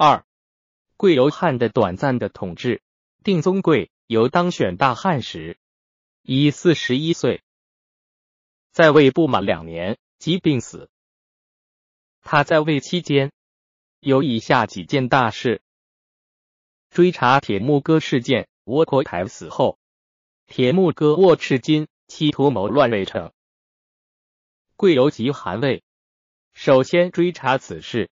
二、贵由汉的短暂的统治。定宗贵由当选大汉时，已四十一岁，在位不满两年即病死。他在位期间有以下几件大事：追查铁木哥事件。窝阔台死后，铁木哥握赤金，企图谋乱未成。贵由及韩魏首先追查此事，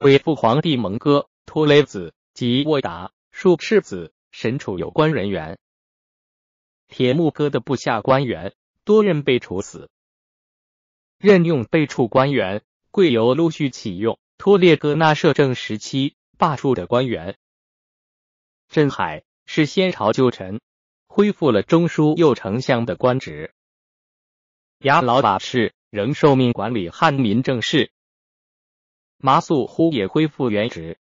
为父皇帝蒙哥、托雷子及沃达、术赤子。神处有关人员，铁木哥的部下官员多人被处死。任用被处官员，贵由陆续启用托列哥那摄政时期罢黜的官员。镇海是先朝旧臣，恢复了中书右丞相的官职。牙老把氏仍受命管理汉民政事。麻素忽也恢复原职，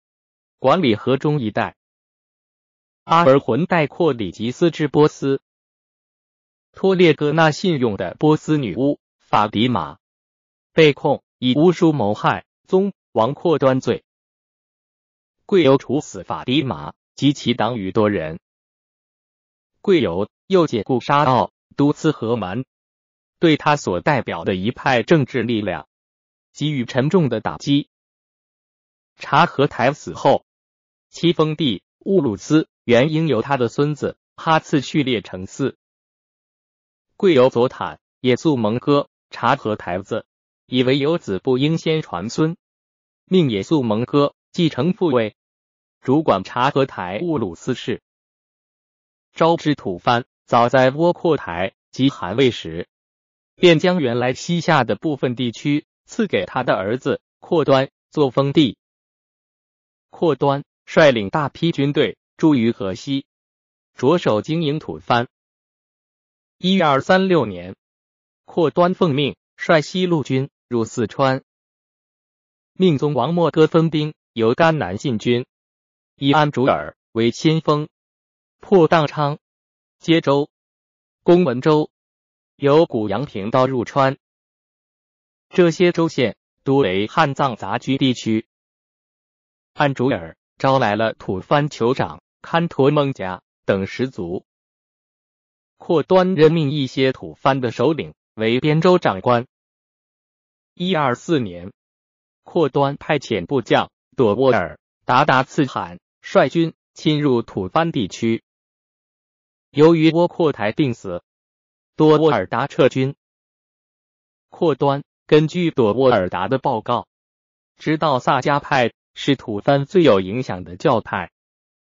管理河中一带。阿尔浑带阔里吉斯之波斯，托列哥那信用的波斯女巫法迪玛被控以巫术谋害宗王阔端罪，贵由处死法迪玛及其党羽多人。贵由又解雇沙奥都司和蛮，对他所代表的一派政治力量给予沉重的打击。察合台死后，其封地乌鲁斯。原应由他的孙子哈次序列承嗣。贵由佐坦也素蒙哥察合台子，以为有子不应先传孙，命也素蒙哥继承父位，主管察合台乌鲁斯事。招致吐蕃，早在窝阔台及韩魏时，便将原来西夏的部分地区赐给他的儿子阔端做封地。阔端率领大批军队。驻于河西，着手经营吐蕃。一二三六年，阔端奉命率西路军入四川，命宗王莫哥分兵由甘南进军，以安卓尔为先锋，破荡昌、接州、攻文州，由古阳平道入川。这些州县多为汉藏杂居地区。安卓尔招来了吐蕃酋长。堪陀孟加等十族，阔端任命一些吐蕃的首领为边州长官。一二四年，阔端派遣部将朵沃尔达达次罕率军侵入吐蕃地区。由于窝阔台病死，朵沃尔达撤军。阔端根据朵沃尔达的报告，知道萨迦派是吐蕃最有影响的教派。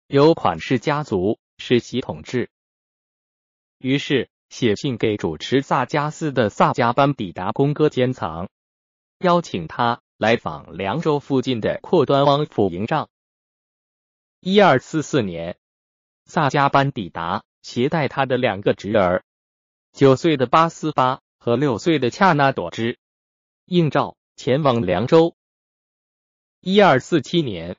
有款氏家族世袭统治，于是写信给主持萨迦寺的萨迦班底达公哥监藏，邀请他来访凉州附近的阔端王府营帐。一二四四年，萨迦班抵达携带他的两个侄儿，九岁的巴斯巴和六岁的恰那朵之，应召前往凉州。一二四七年，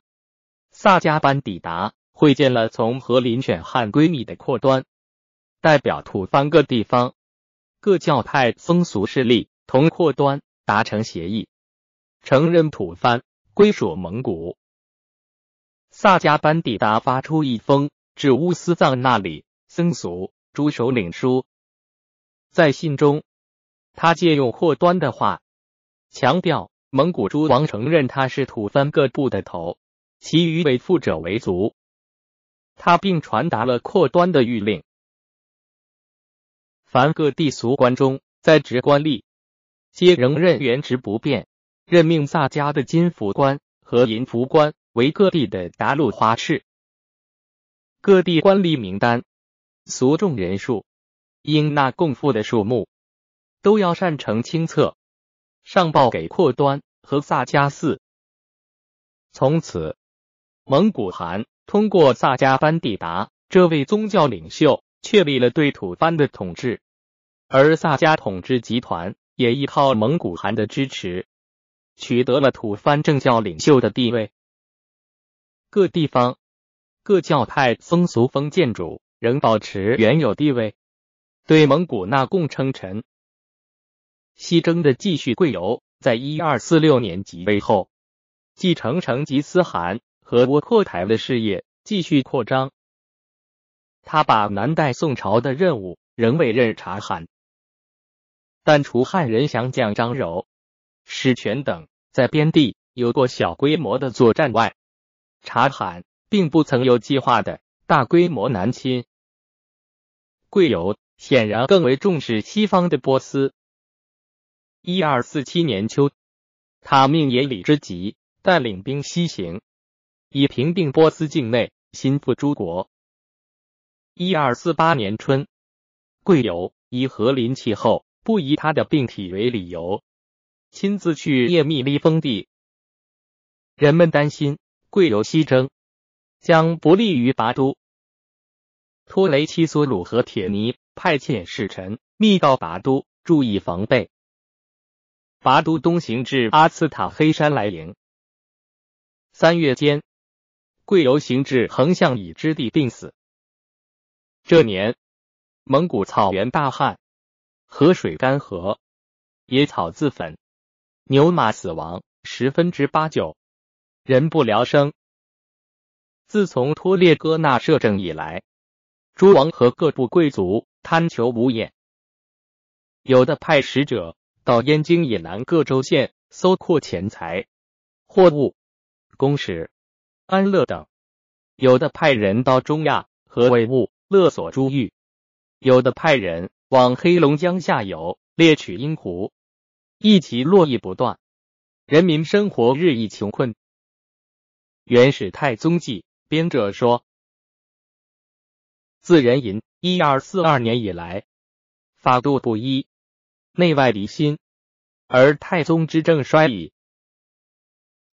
萨迦班抵达。会见了从和林选汉闺蜜的阔端，代表吐蕃各地方各教派风俗势力同阔端达成协议，承认吐蕃归属蒙古。萨迦班抵达发出一封致乌斯藏那里僧俗诸首领书，在信中，他借用阔端的话，强调蒙古诸王承认他是吐蕃各部的头，其余为附者为族。他并传达了扩端的谕令：凡各地俗官中在职官吏，皆仍任原职不变。任命萨迦的金服官和银服官为各地的达鲁花赤。各地官吏名单、俗众人数、应纳供赋的数目，都要善成清册，上报给阔端和萨迦寺。从此，蒙古汗。通过萨迦班抵达这位宗教领袖，确立了对吐蕃的统治，而萨迦统治集团也依靠蒙古汗的支持，取得了吐蕃政教领袖的地位。各地方各教派风俗封建主仍保持原有地位，对蒙古纳贡称臣。西征的继续贵由，在一二四六年即位后，继承成吉思汗。和窝阔台的事业继续扩张。他把南代宋朝的任务仍委任察罕，但除汉人降将张柔、史权等在边地有过小规模的作战外，察罕并不曾有计划的大规模南侵。贵由显然更为重视西方的波斯。一二四七年秋，他命也里之吉带领兵西行，以平定波斯境内心腹诸国。一二四八年春，贵由以和林气候不宜他的病体为理由，亲自去叶密利封地。人们担心贵由西征将不利于拔都。托雷七索鲁和铁尼派遣使臣密告拔都，注意防备。拔都东行至阿兹塔黑山来迎。三月间，贵由行至横向乙之地病死。这年，蒙古草原大旱，河水干涸，野草自焚，牛马死亡十分之八九，人不聊生。自从托列哥纳摄政以来，诸王和各部贵族贪求无厌，有的派使者。到燕京以南各州县搜括钱财、货物、公使、安乐等；有的派人到中亚和伪物勒索珠玉；有的派人往黑龙江下游猎取鹰狐，一起络绎不断，人民生活日益穷困。元始太宗记编者说：自壬寅一二四二年以来，法度不一。内外离心，而太宗之政衰矣。